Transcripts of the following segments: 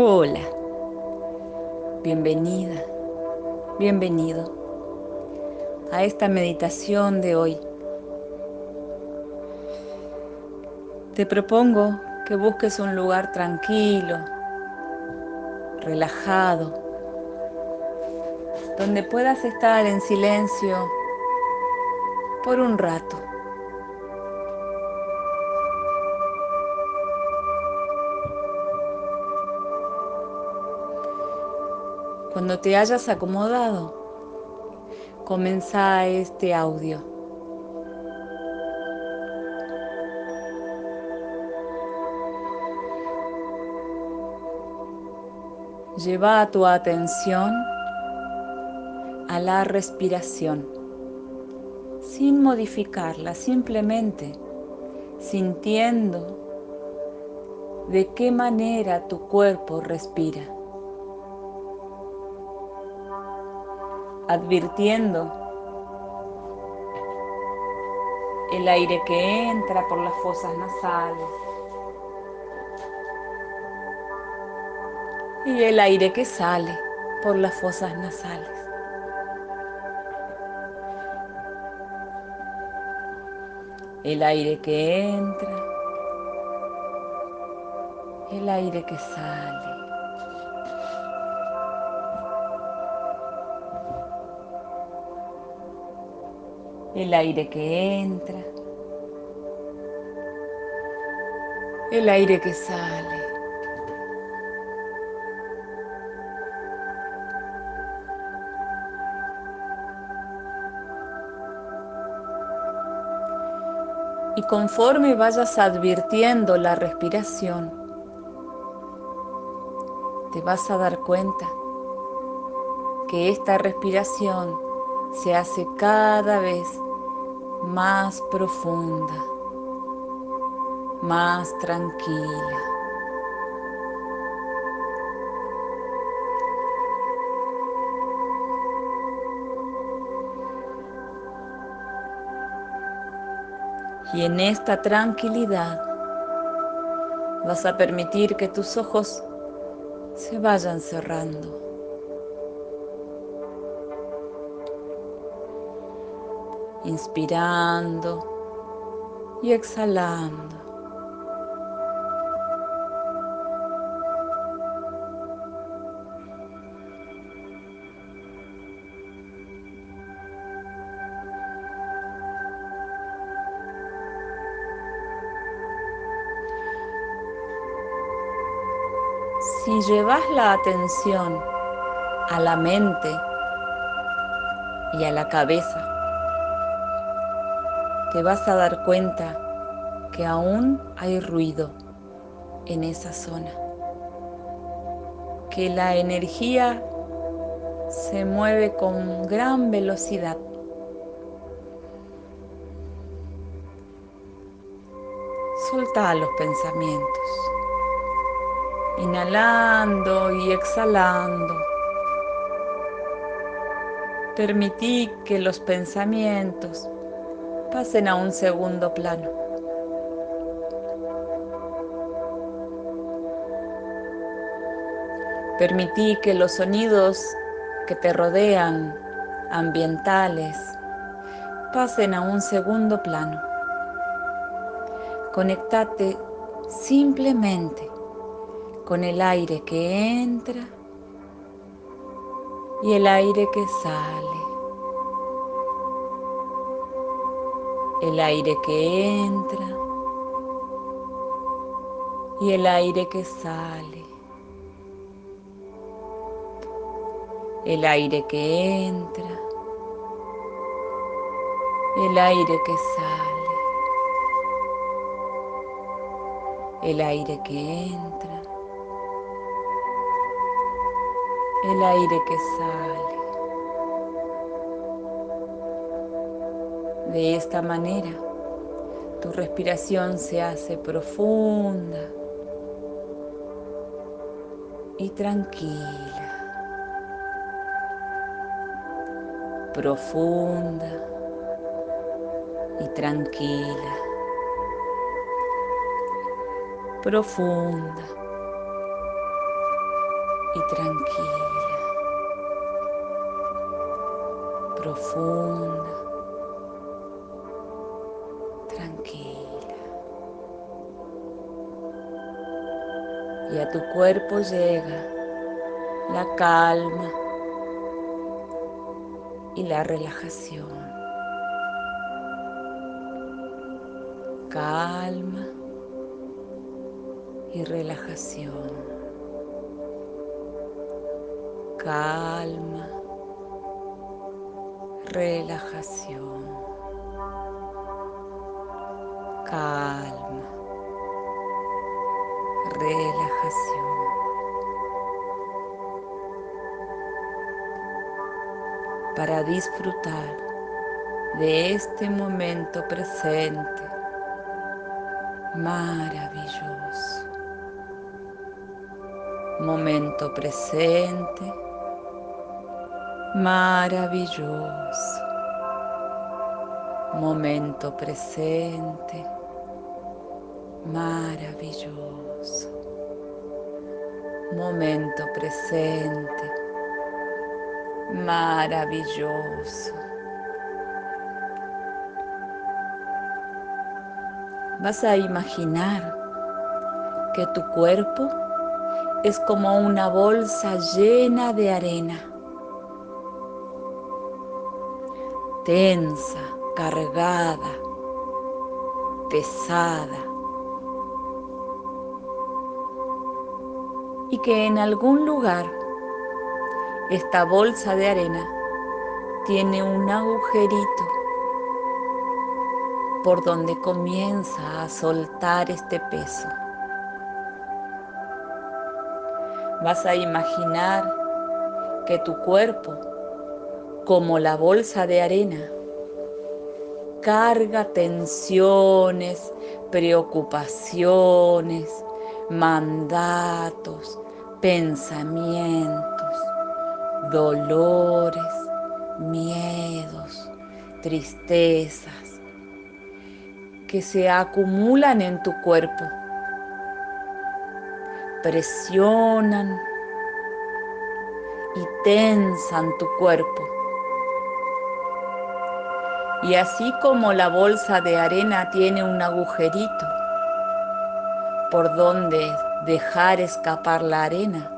Hola, bienvenida, bienvenido a esta meditación de hoy. Te propongo que busques un lugar tranquilo, relajado, donde puedas estar en silencio por un rato. Cuando te hayas acomodado, comienza este audio. Lleva tu atención a la respiración, sin modificarla, simplemente sintiendo de qué manera tu cuerpo respira. Advirtiendo el aire que entra por las fosas nasales y el aire que sale por las fosas nasales. El aire que entra, el aire que sale. El aire que entra, el aire que sale. Y conforme vayas advirtiendo la respiración, te vas a dar cuenta que esta respiración se hace cada vez más profunda, más tranquila. Y en esta tranquilidad vas a permitir que tus ojos se vayan cerrando. Inspirando y exhalando. Si llevas la atención a la mente y a la cabeza, te vas a dar cuenta que aún hay ruido en esa zona, que la energía se mueve con gran velocidad. Solta los pensamientos, inhalando y exhalando. Permití que los pensamientos pasen a un segundo plano. Permití que los sonidos que te rodean, ambientales, pasen a un segundo plano. Conectate simplemente con el aire que entra y el aire que sale. El aire que entra y el aire que sale. El aire que entra, el aire que sale. El aire que entra, el aire que sale. De esta manera, tu respiración se hace profunda y tranquila. Profunda y tranquila. Profunda y tranquila, profunda, tu cuerpo llega la calma y la relajación. Calma y relajación. Calma, relajación. Calma, relajación. Para disfrutar de este momento presente maravilloso. Momento presente maravilloso. Momento presente maravilloso. Momento presente. Maravilloso. Vas a imaginar que tu cuerpo es como una bolsa llena de arena, tensa, cargada, pesada, y que en algún lugar esta bolsa de arena tiene un agujerito por donde comienza a soltar este peso. Vas a imaginar que tu cuerpo, como la bolsa de arena, carga tensiones, preocupaciones, mandatos, pensamientos, dolores, miedos, tristezas, que se acumulan en tu cuerpo, presionan y tensan tu cuerpo. Y así como la bolsa de arena tiene un agujerito por donde dejar escapar la arena,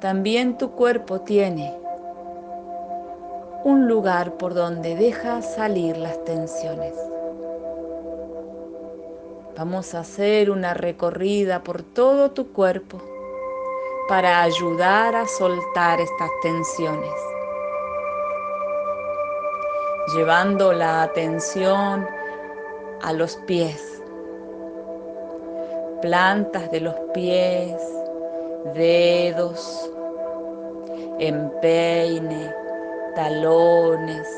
también tu cuerpo tiene un lugar por donde deja salir las tensiones. Vamos a hacer una recorrida por todo tu cuerpo para ayudar a soltar estas tensiones. Llevando la atención a los pies, plantas de los pies, dedos, empeine, talones,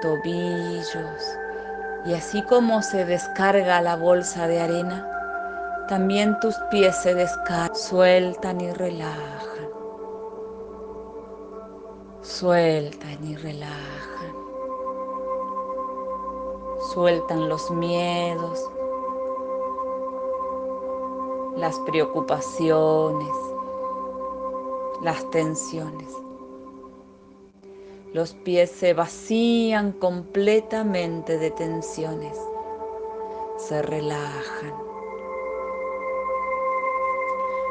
tobillos, y así como se descarga la bolsa de arena, también tus pies se descargan, sueltan y relajan. Sueltan y relajan. Sueltan los miedos, las preocupaciones, las tensiones. Los pies se vacían completamente de tensiones, se relajan.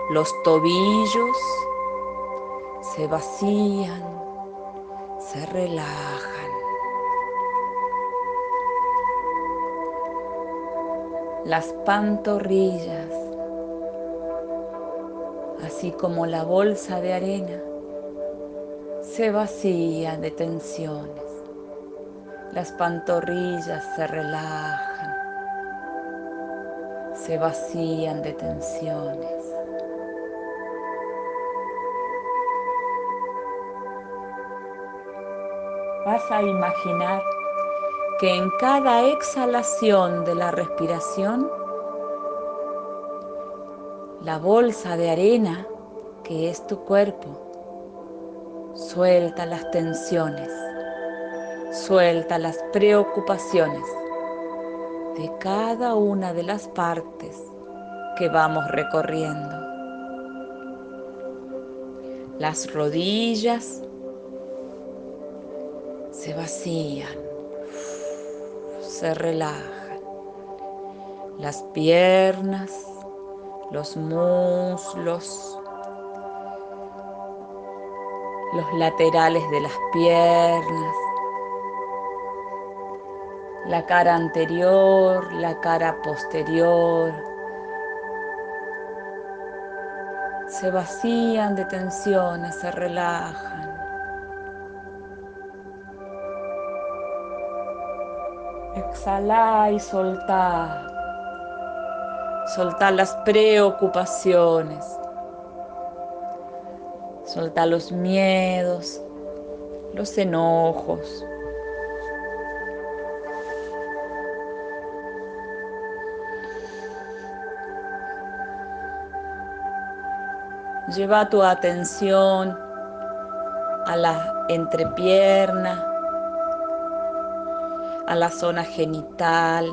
Los tobillos se vacían, se relajan. Las pantorrillas, así como la bolsa de arena, se vacían de tensiones. Las pantorrillas se relajan, se vacían de tensiones. Vas a imaginar que en cada exhalación de la respiración, la bolsa de arena que es tu cuerpo Suelta las tensiones, suelta las preocupaciones de cada una de las partes que vamos recorriendo. Las rodillas se vacían, se relajan. Las piernas, los muslos, los laterales de las piernas, la cara anterior, la cara posterior. Se vacían de tensiones, se relajan. Exhala y soltá. Soltar las preocupaciones. Soltar los miedos, los enojos. Lleva tu atención a la entrepierna, a la zona genital,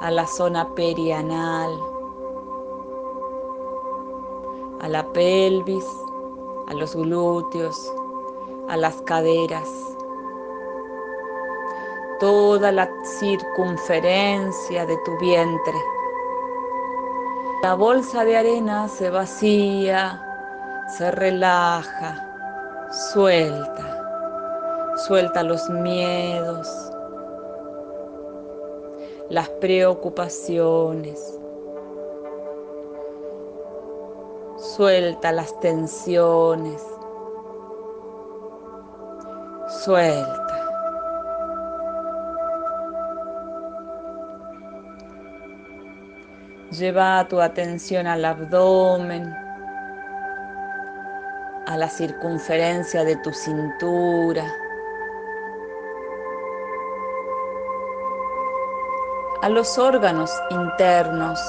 a la zona perianal, a la pelvis, a los glúteos, a las caderas, toda la circunferencia de tu vientre. La bolsa de arena se vacía, se relaja, suelta, suelta los miedos, las preocupaciones, suelta las tensiones, suelta. Lleva tu atención al abdomen, a la circunferencia de tu cintura, a los órganos internos.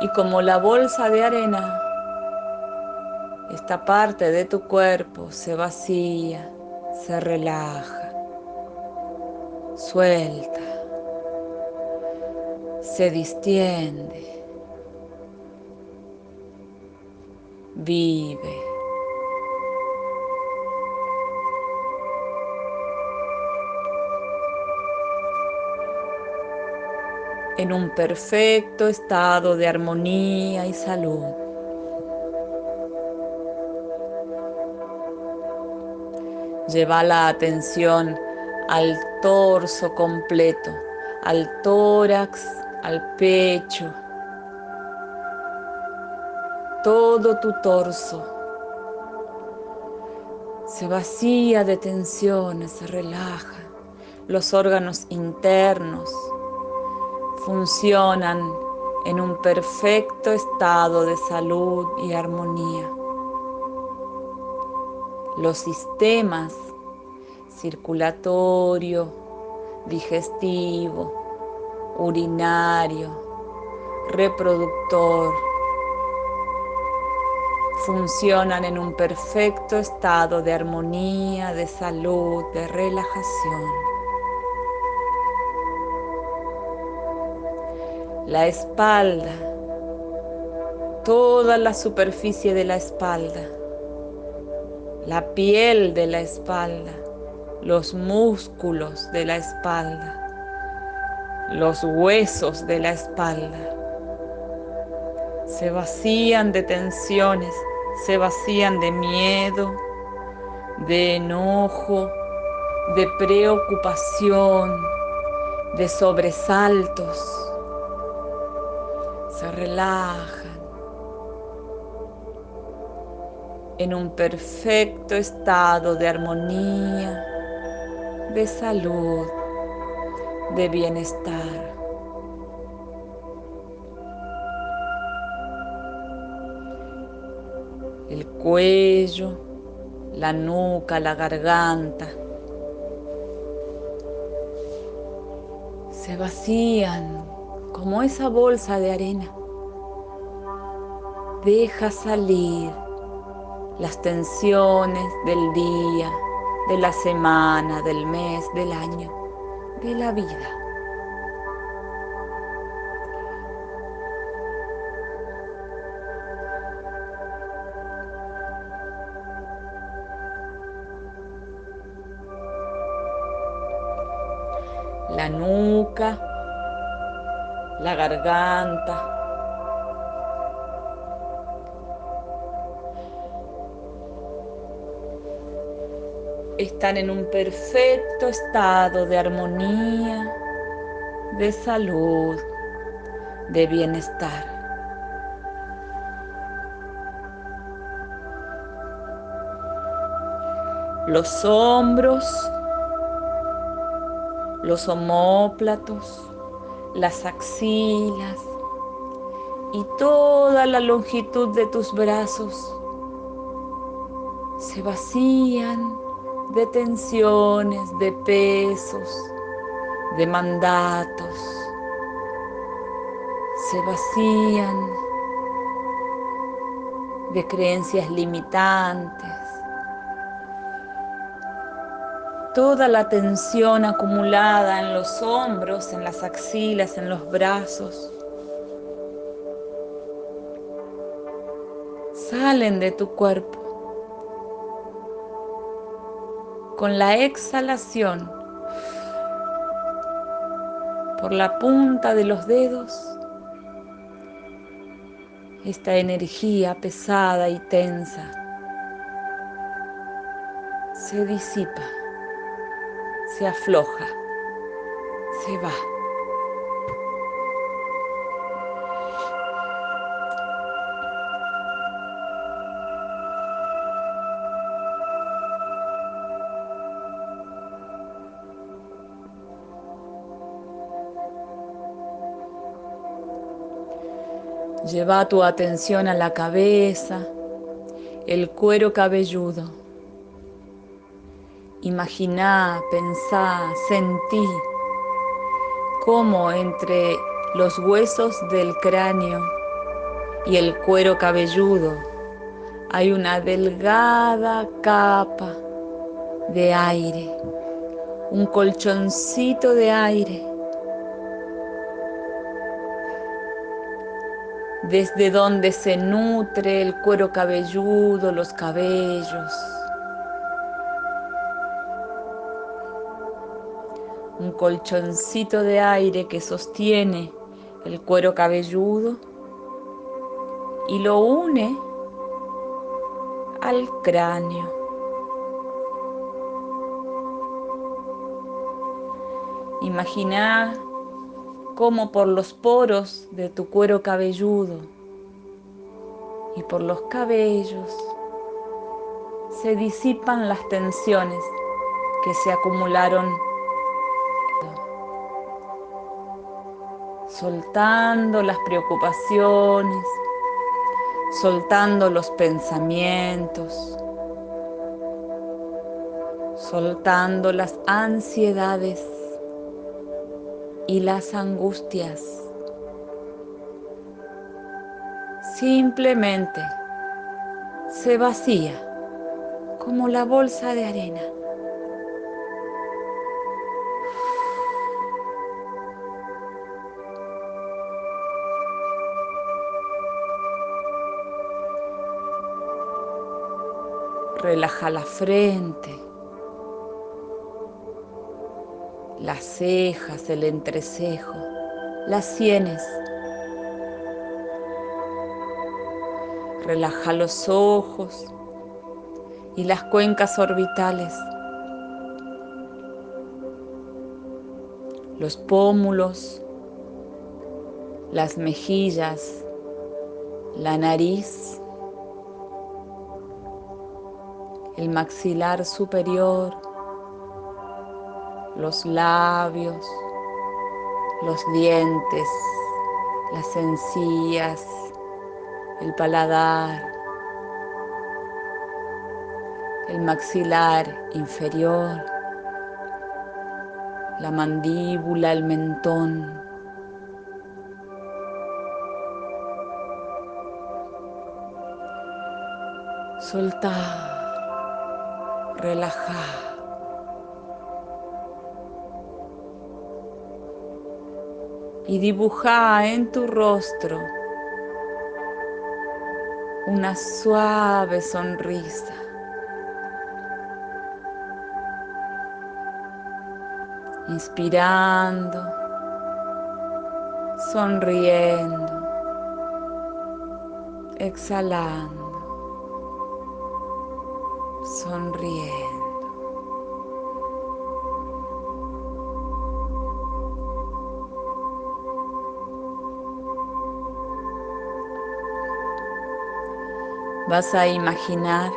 Y como la bolsa de arena, esta parte de tu cuerpo se vacía, se relaja, suelta, se distiende, vive. En un perfecto estado de armonía y salud. Lleva la atención al torso completo, al tórax, al pecho, todo tu torso. Se vacía de tensiones, se relaja. Los órganos internos, funcionan en un perfecto estado de salud y armonía. Los sistemas circulatorio, digestivo, urinario, reproductor, funcionan en un perfecto estado de armonía, de salud, de relajación. La espalda, toda la superficie de la espalda, la piel de la espalda, los músculos de la espalda, los huesos de la espalda. Se vacían de tensiones, se vacían de miedo, de enojo, de preocupación, de sobresaltos se relajan en un perfecto estado de armonía, de salud, de bienestar. El cuello, la nuca, la garganta se vacían como esa bolsa de arena. Deja salir las tensiones del día, de la semana, del mes, del año, de la vida. La garganta. Están en un perfecto estado de armonía, de salud, de bienestar. Los hombros, los homóplatos, las axilas y toda la longitud de tus brazos se vacían de tensiones, de pesos, de mandatos, se vacían de creencias limitantes. Toda la tensión acumulada en los hombros, en las axilas, en los brazos, salen de tu cuerpo. Con la exhalación por la punta de los dedos, esta energía pesada y tensa se disipa, se afloja, se va. Lleva tu atención a la cabeza, el cuero cabelludo. Imagina, pensá, sentí cómo entre los huesos del cráneo y el cuero cabelludo hay una delgada capa de aire, un colchoncito de aire desde donde se nutre el cuero cabelludo, los cabellos. Colchoncito de aire que sostiene el cuero cabelludo y lo une al cráneo. Imagina como por los poros de tu cuero cabelludo y por los cabellos se disipan las tensiones que se acumularon, soltando las preocupaciones, soltando los pensamientos, soltando las ansiedades y las angustias. Simplemente se vacía como la bolsa de arena. Relaja la frente. las cejas, el entrecejo, las sienes. Relaja los ojos y las cuencas orbitales, los pómulos, las mejillas, la nariz, el maxilar superior, los labios, los dientes, las encías, el paladar, el maxilar inferior, la mandíbula, el mentón. Soltar, relajar. y dibuja en tu rostro una suave sonrisa. Inspirando, sonriendo, exhalando, sonriendo. Vas a imaginar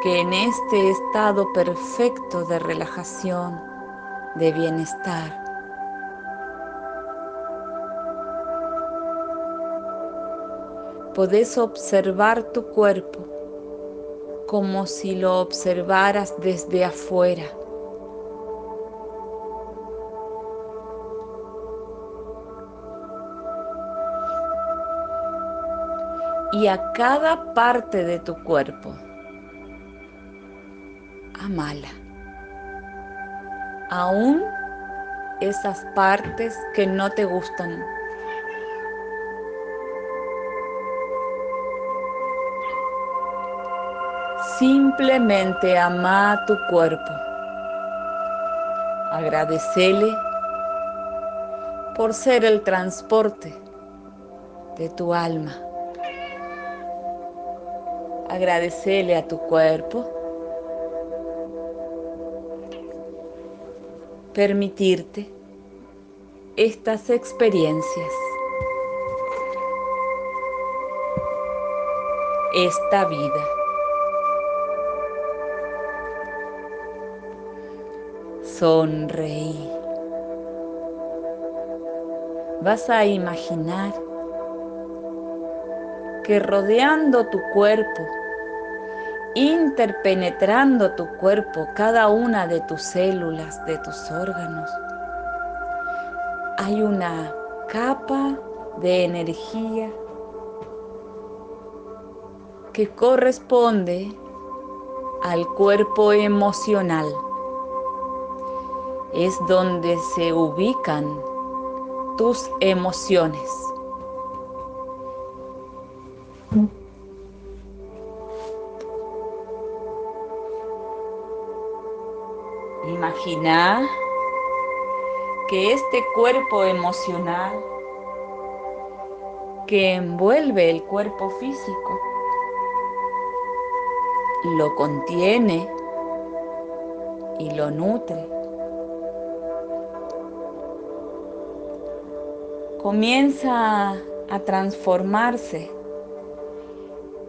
que en este estado perfecto de relajación, de bienestar, podés observar tu cuerpo como si lo observaras desde afuera. Y a cada parte de tu cuerpo, amala. Aún esas partes que no te gustan. Simplemente ama tu cuerpo. Agradecele por ser el transporte de tu alma. Agradecele a tu cuerpo. Permitirte estas experiencias. Esta vida. sonreí. Vas a imaginar que rodeando tu cuerpo, interpenetrando tu cuerpo, cada una de tus células, de tus órganos, hay una capa de energía que corresponde al cuerpo emocional es donde se ubican tus emociones. Imagina que este cuerpo emocional que envuelve el cuerpo físico lo contiene y lo nutre. comienza a transformarse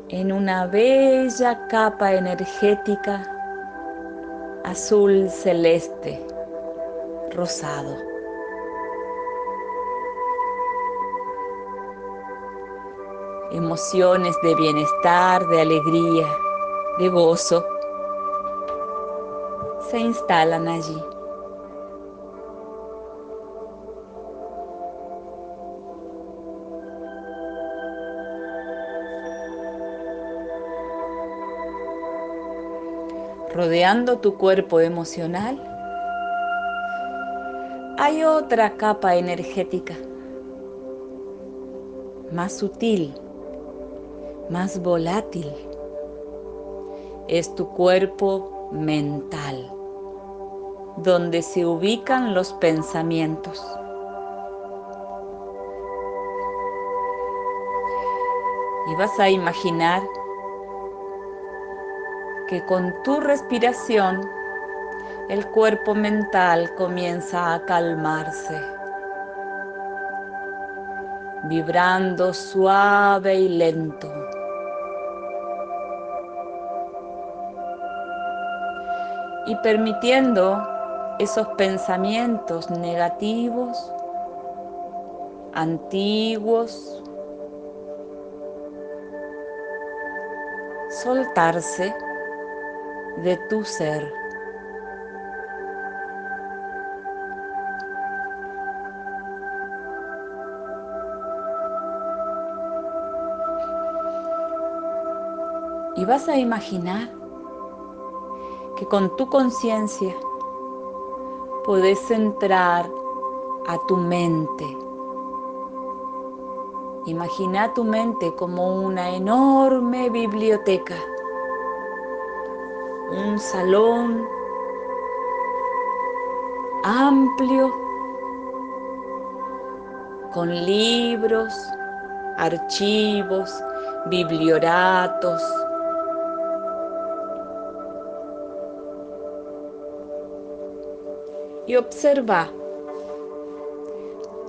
en una bella capa energética azul celeste, rosado. Emociones de bienestar, de alegría, de gozo se instalan allí. Rodeando tu cuerpo emocional, hay otra capa energética, más sutil, más volátil. Es tu cuerpo mental, donde se ubican los pensamientos. Y vas a imaginar que con tu respiración el cuerpo mental comienza a calmarse, vibrando suave y lento. Y permitiendo esos pensamientos negativos, antiguos, soltarse de tu ser. Y vas a imaginar que con tu conciencia puedes entrar a tu mente. Imagina tu mente como una enorme biblioteca un salón amplio con libros, archivos, biblioratos. Y observa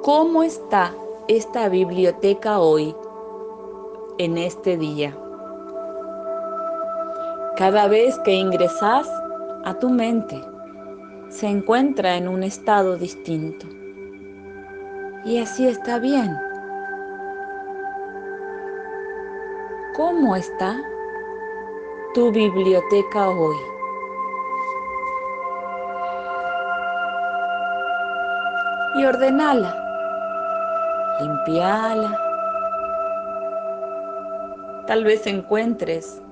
cómo está esta biblioteca hoy, en este día. Cada vez que ingresas a tu mente, se encuentra en un estado distinto. Y así está bien. ¿Cómo está tu biblioteca hoy? Y ordenala, limpiala. Tal vez encuentres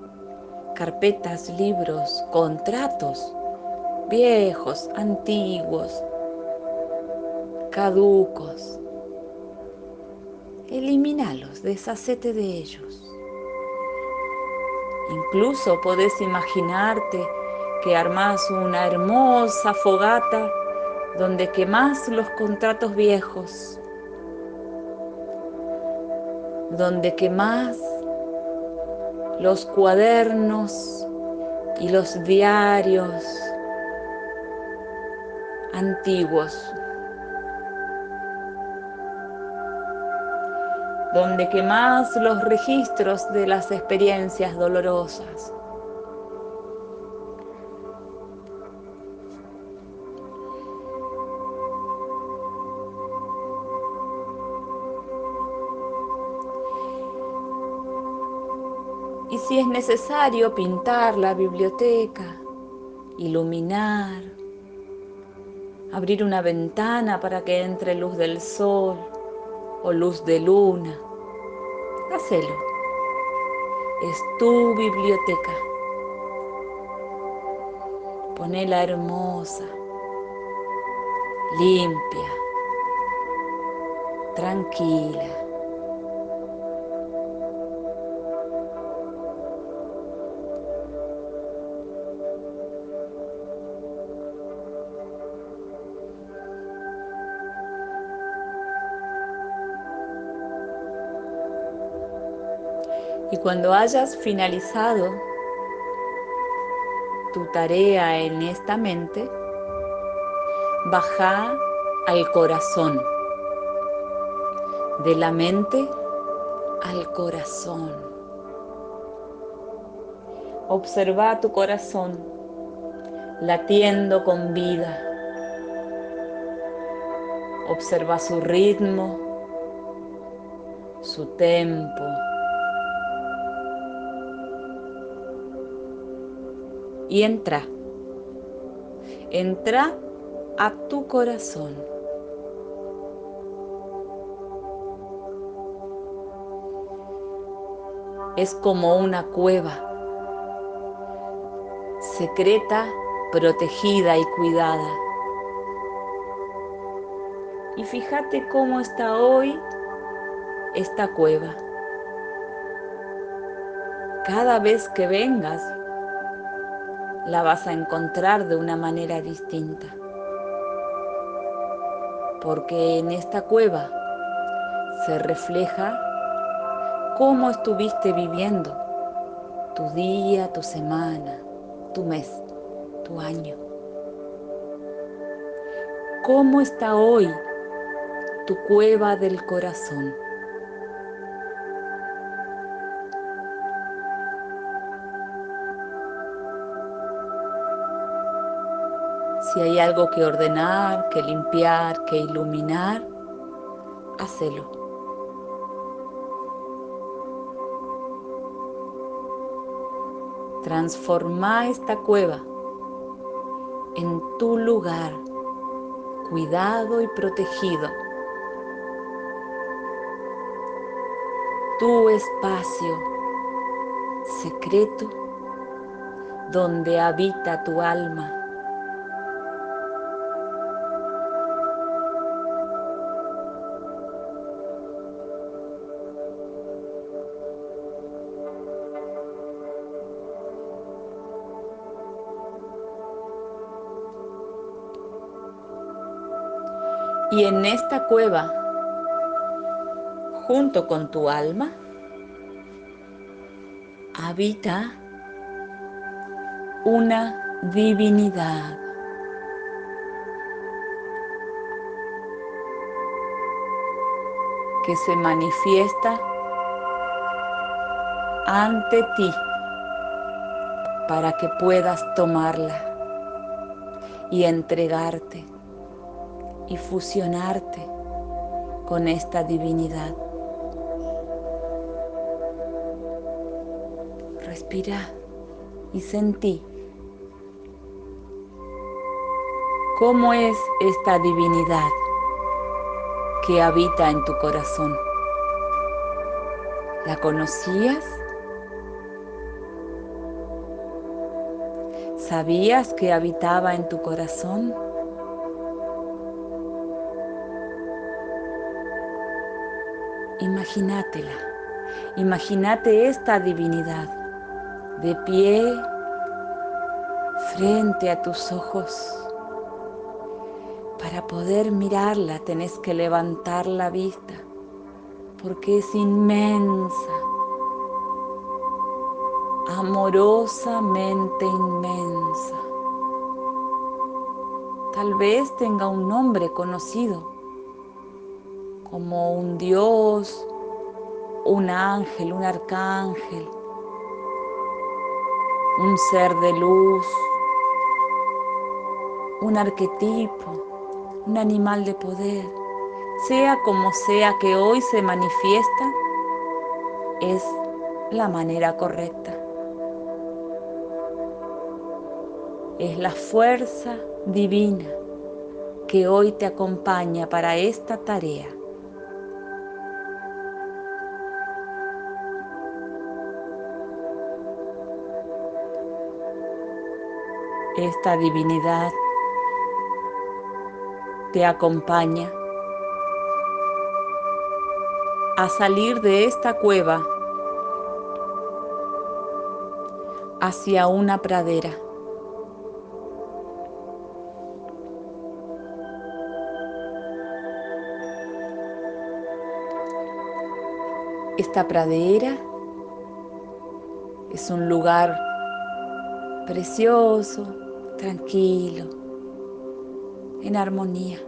carpetas, libros, contratos viejos, antiguos, caducos. Elimínalos, deshacete de ellos. Incluso podés imaginarte que armás una hermosa fogata donde quemás los contratos viejos, donde quemás los cuadernos y los diarios antiguos, donde quemás los registros de las experiencias dolorosas. Si es necesario pintar la biblioteca, iluminar, abrir una ventana para que entre luz del sol o luz de luna. Hacelo. Es tu biblioteca. Ponela hermosa, limpia, tranquila. Cuando hayas finalizado tu tarea en esta mente, baja al corazón, de la mente al corazón. Observa tu corazón latiendo con vida. Observa su ritmo, su tempo. Y entra. Entra a tu corazón. Es como una cueva, secreta, protegida y cuidada. Y fíjate cómo está hoy esta cueva. Cada vez que vengas la vas a encontrar de una manera distinta. Porque en esta cueva se refleja cómo estuviste viviendo tu día, tu semana, tu mes, tu año. ¿Cómo está hoy tu cueva del corazón? Si hay algo que ordenar, que limpiar, que iluminar, hacelo. Transforma esta cueva en tu lugar, cuidado y protegido. Tu espacio secreto donde habita tu alma. Y en esta cueva, junto con tu alma, habita una divinidad. que se manifiesta ante ti para que puedas tomarla y entregarte y fusionarte con esta divinidad. Respira y sentí cómo es esta divinidad que habita en tu corazón. ¿La conocías? ¿Sabías que habitaba en tu corazón? Imagínatela, imagínate esta divinidad de pie frente a tus ojos. Para poder mirarla tenés que levantar la vista porque es inmensa, amorosamente inmensa. Tal vez tenga un nombre conocido, como un dios, un ángel, un arcángel, un ser de luz, un arquetipo un animal de poder, sea como sea que hoy se manifiesta, es la manera correcta. Es la fuerza divina que hoy te acompaña para esta tarea. Esta divinidad te acompaña a salir de esta cueva hacia una pradera. Esta pradera es un lugar precioso, tranquilo, en armonía.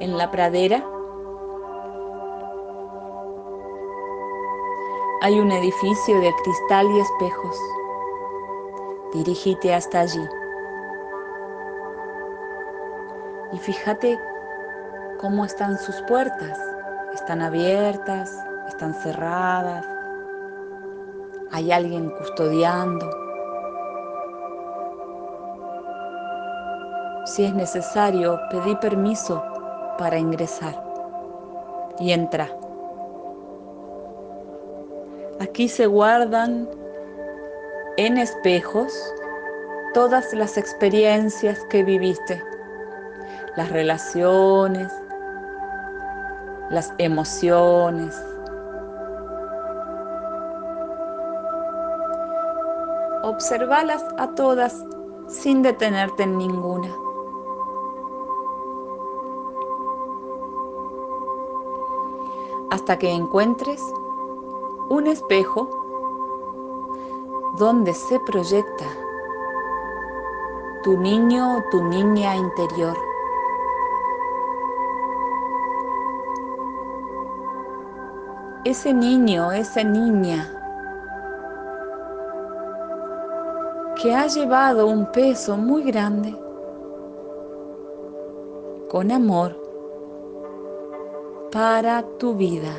En la pradera hay un edificio de cristal y espejos. Dirígete hasta allí. Y fíjate cómo están sus puertas. Están abiertas, están cerradas, hay alguien custodiando. Si es necesario, pedí permiso para ingresar y entra. Aquí se guardan en espejos todas las experiencias que viviste, las relaciones, las emociones, observalas a todas sin detenerte en ninguna. Hasta que encuentres un espejo donde se proyecta tu niño o tu niña interior. Ese niño, esa niña que ha llevado un peso muy grande con amor para tu vida.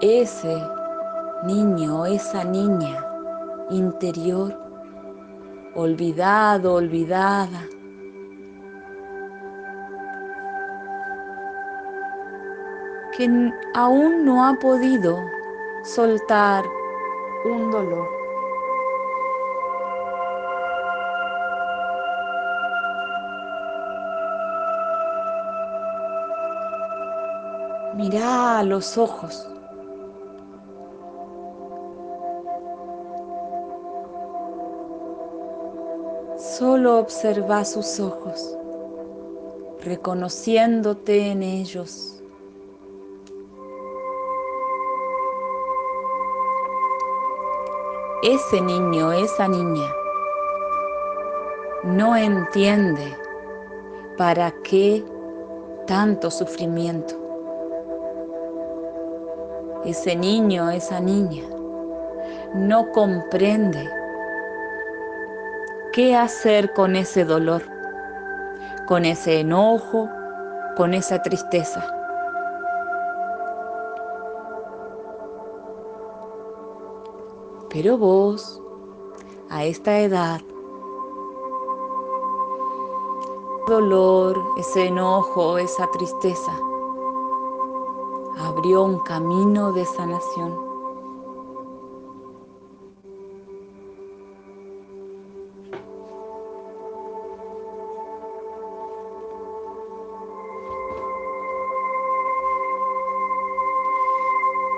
Ese niño, esa niña interior, olvidado, olvidada, que aún no ha podido soltar un dolor. Mirá a los ojos. Solo observa sus ojos, reconociéndote en ellos. Ese niño, esa niña, no entiende para qué tanto sufrimiento. Ese niño, esa niña, no comprende qué hacer con ese dolor, con ese enojo, con esa tristeza. Pero vos, a esta edad, dolor, ese enojo, esa tristeza, abrió un camino de sanación.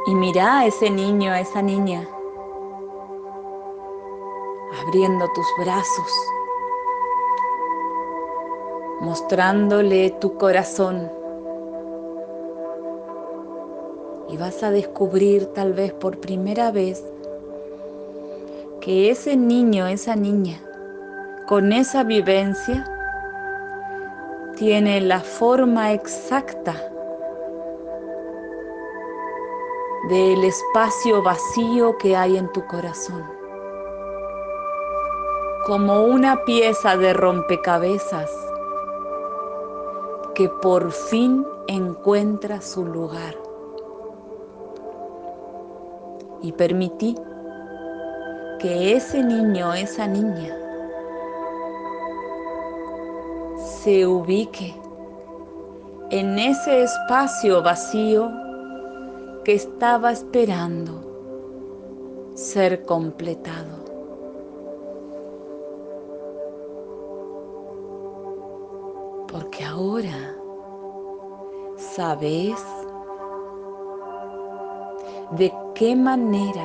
Y mira a ese niño, a esa niña, abriendo tus brazos mostrándole tu corazón. Y vas a descubrir tal vez por primera vez que ese niño, esa niña, con esa vivencia, tiene la forma exacta del espacio vacío que hay en tu corazón. Como una pieza de rompecabezas que por fin encuentra su lugar. Y permití que ese niño, esa niña, se ubique en ese espacio vacío que estaba esperando ser completado. Sabes de qué manera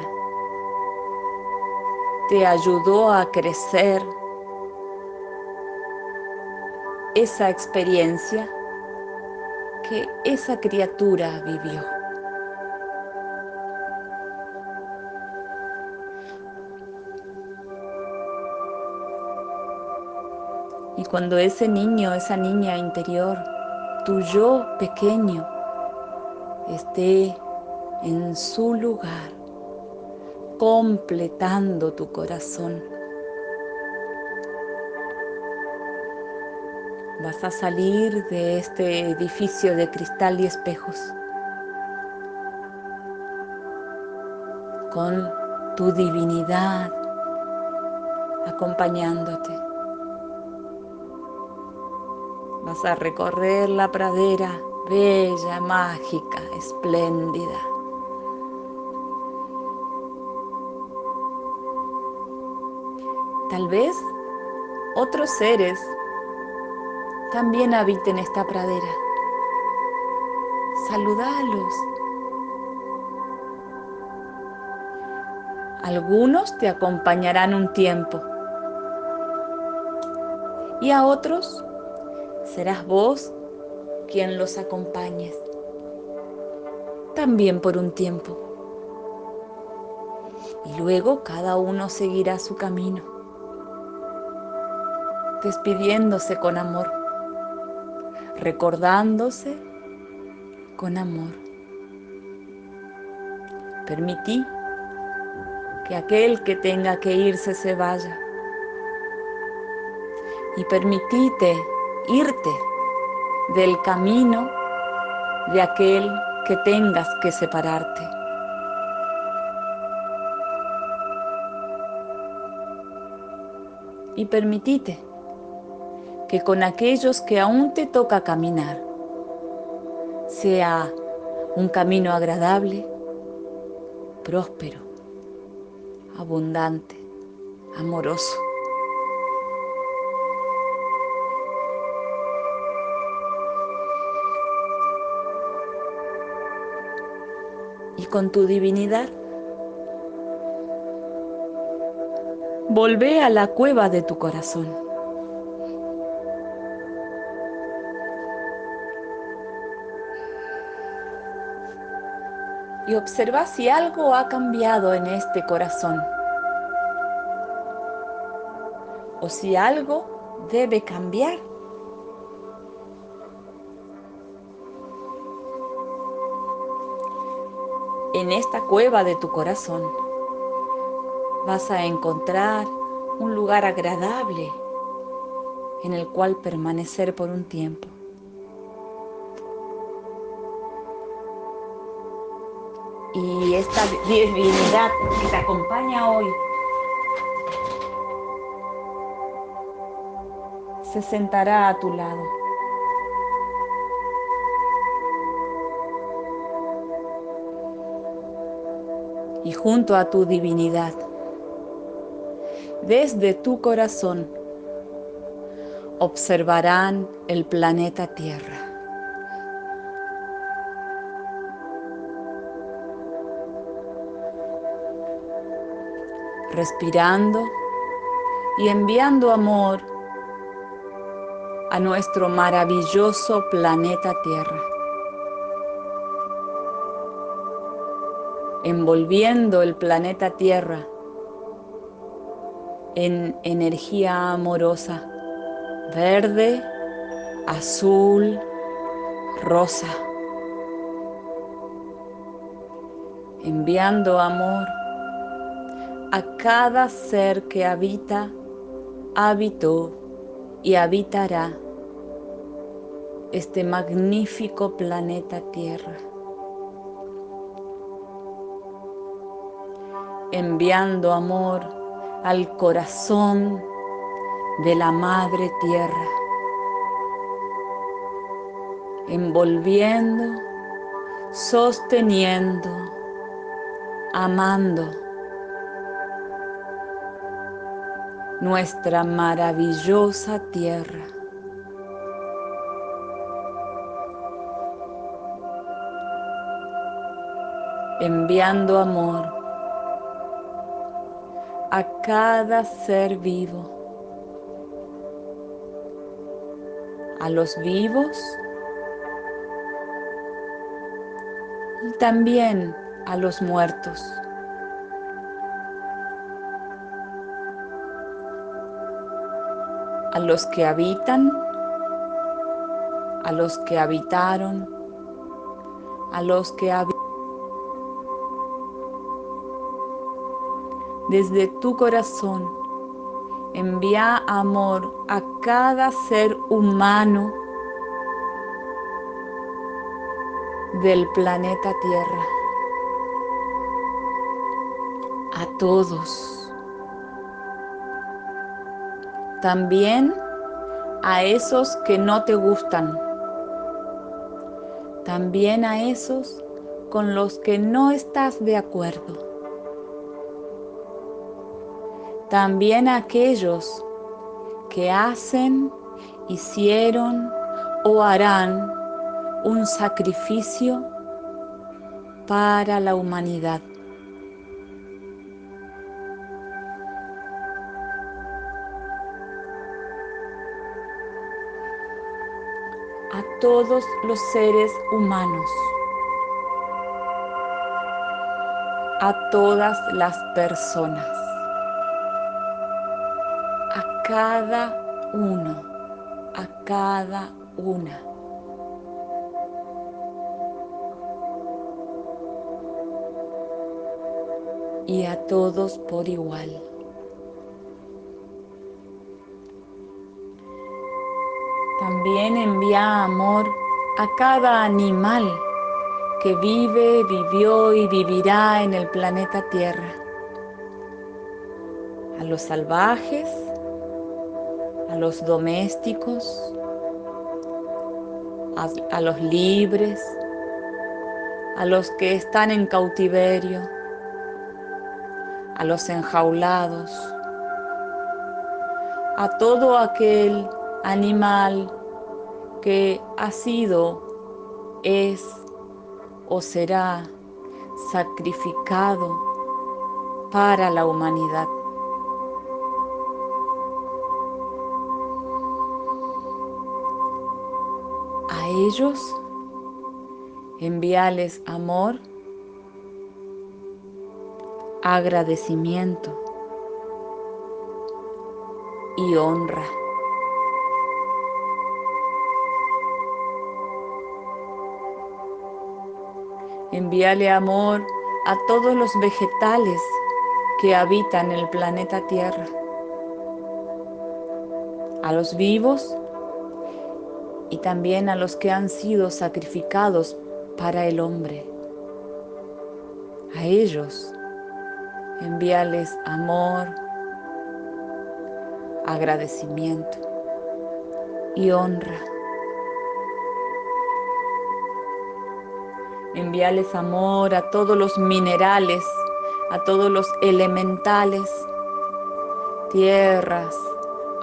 te ayudó a crecer esa experiencia que esa criatura vivió. Y cuando ese niño, esa niña interior, tu yo pequeño, esté en su lugar, completando tu corazón, vas a salir de este edificio de cristal y espejos con tu divinidad acompañándote. A recorrer la pradera bella, mágica, espléndida. Tal vez otros seres también habiten esta pradera. Saludalos. Algunos te acompañarán un tiempo y a otros serás vos quien los acompañes, también por un tiempo. Y luego cada uno seguirá su camino, despidiéndose con amor, recordándose con amor. Permití que aquel que tenga que irse se vaya. Y permitite irte del camino de aquel que tengas que separarte. Y permitite que con aquellos que aún te toca caminar sea un camino agradable, próspero, abundante, amoroso. Con tu divinidad. Volvé a la cueva de tu corazón. Y observa si algo ha cambiado en este corazón. O si algo debe cambiar. En esta cueva de tu corazón vas a encontrar un lugar agradable en el cual permanecer por un tiempo. Y esta divinidad que te acompaña hoy se sentará a tu lado. Junto a tu divinidad desde tu corazón observarán el planeta Tierra. Respirando y enviando amor a nuestro maravilloso planeta Tierra. Envolviendo el planeta Tierra en energía amorosa, verde, azul, rosa, enviando amor a cada ser que habita, habitó y habitará este magnífico planeta Tierra. Enviando amor al corazón de la Madre Tierra, envolviendo, sosteniendo, amando nuestra maravillosa tierra. enviando amor a cada ser vivo, a los vivos y también a los muertos. a los que habitan, a los que habitaron, a los que habitan. Desde tu corazón. Envía amor a cada ser humano del planeta Tierra. A todos. También a esos que no te gustan. También a esos con los que no estás de acuerdo también aquellos que hacen, hicieron o harán un sacrificio para la humanidad. A todos los seres humanos, a todas las personas cada uno, a cada una. Y a todos por igual. También envía amor a cada animal que vive, vivió y vivirá en el planeta Tierra. A los salvajes, los domésticos, a, los libres, a los que están en cautiverio, a los enjaulados, a todo aquel animal que ha sido, es o será sacrificado para la humanidad. Ellos envíales amor, agradecimiento y honra. Envíale amor a todos los vegetales que habitan el planeta Tierra, a los vivos y también a los que han sido sacrificados para el hombre. A ellos envíales amor, agradecimiento y honra. Envíales amor a todos los minerales, a todos los elementales, tierras,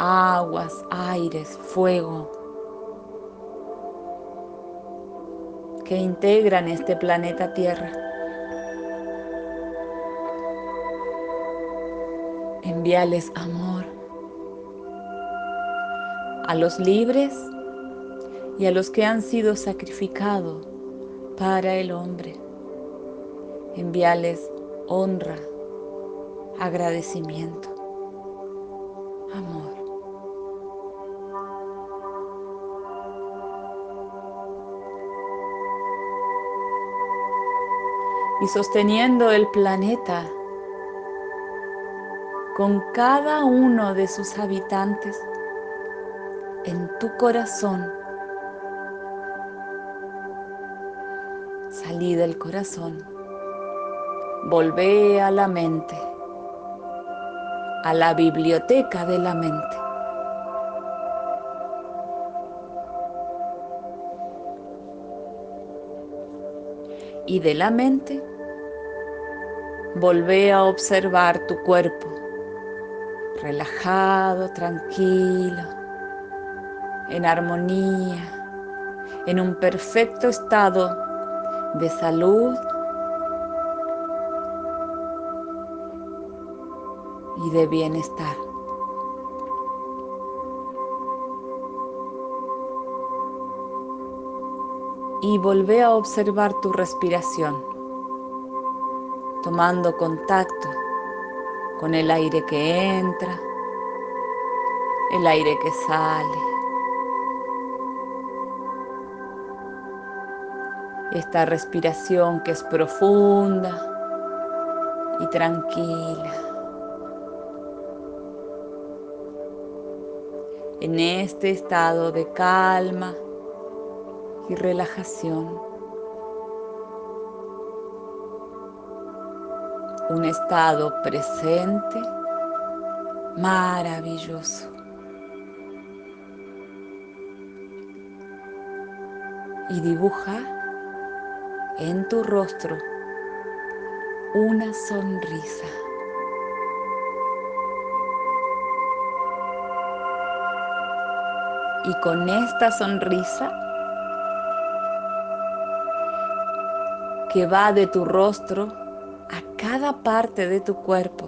aguas, aires, fuego, que integran este planeta Tierra. Envíales amor a los libres y a los que han sido sacrificados para el hombre. Envíales honra, agradecimiento, Y sosteniendo el planeta con cada uno de sus habitantes en tu corazón, salí del corazón, volvé a la mente, a la biblioteca de la mente. Y de la mente, volvé a observar tu cuerpo, relajado, tranquilo, en armonía, en un perfecto estado de salud y de bienestar. Y volvé a observar tu respiración, tomando contacto con el aire que entra, el aire que sale. esta respiración que es profunda y tranquila. En este estado de calma y relajación, un estado presente maravilloso. Y dibuja en tu rostro una sonrisa. Y con esta sonrisa que va de tu rostro cada parte de tu cuerpo,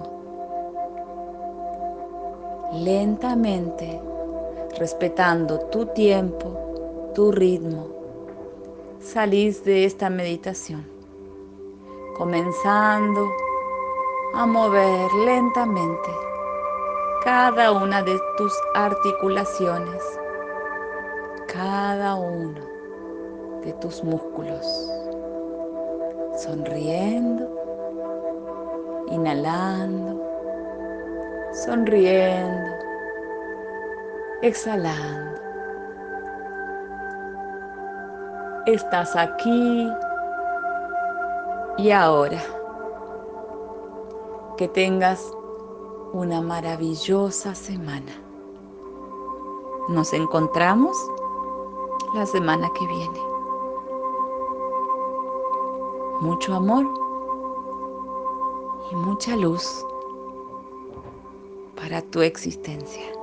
lentamente, respetando tu tiempo, tu ritmo, salís de esta meditación, comenzando a mover lentamente cada una de tus articulaciones, cada uno de tus músculos, sonriendo, inhalando, sonriendo, exhalando. estás aquí y ahora. Que tengas una maravillosa semana. Nos encontramos la semana que viene. Mucho amor y mucha luz para tu existencia.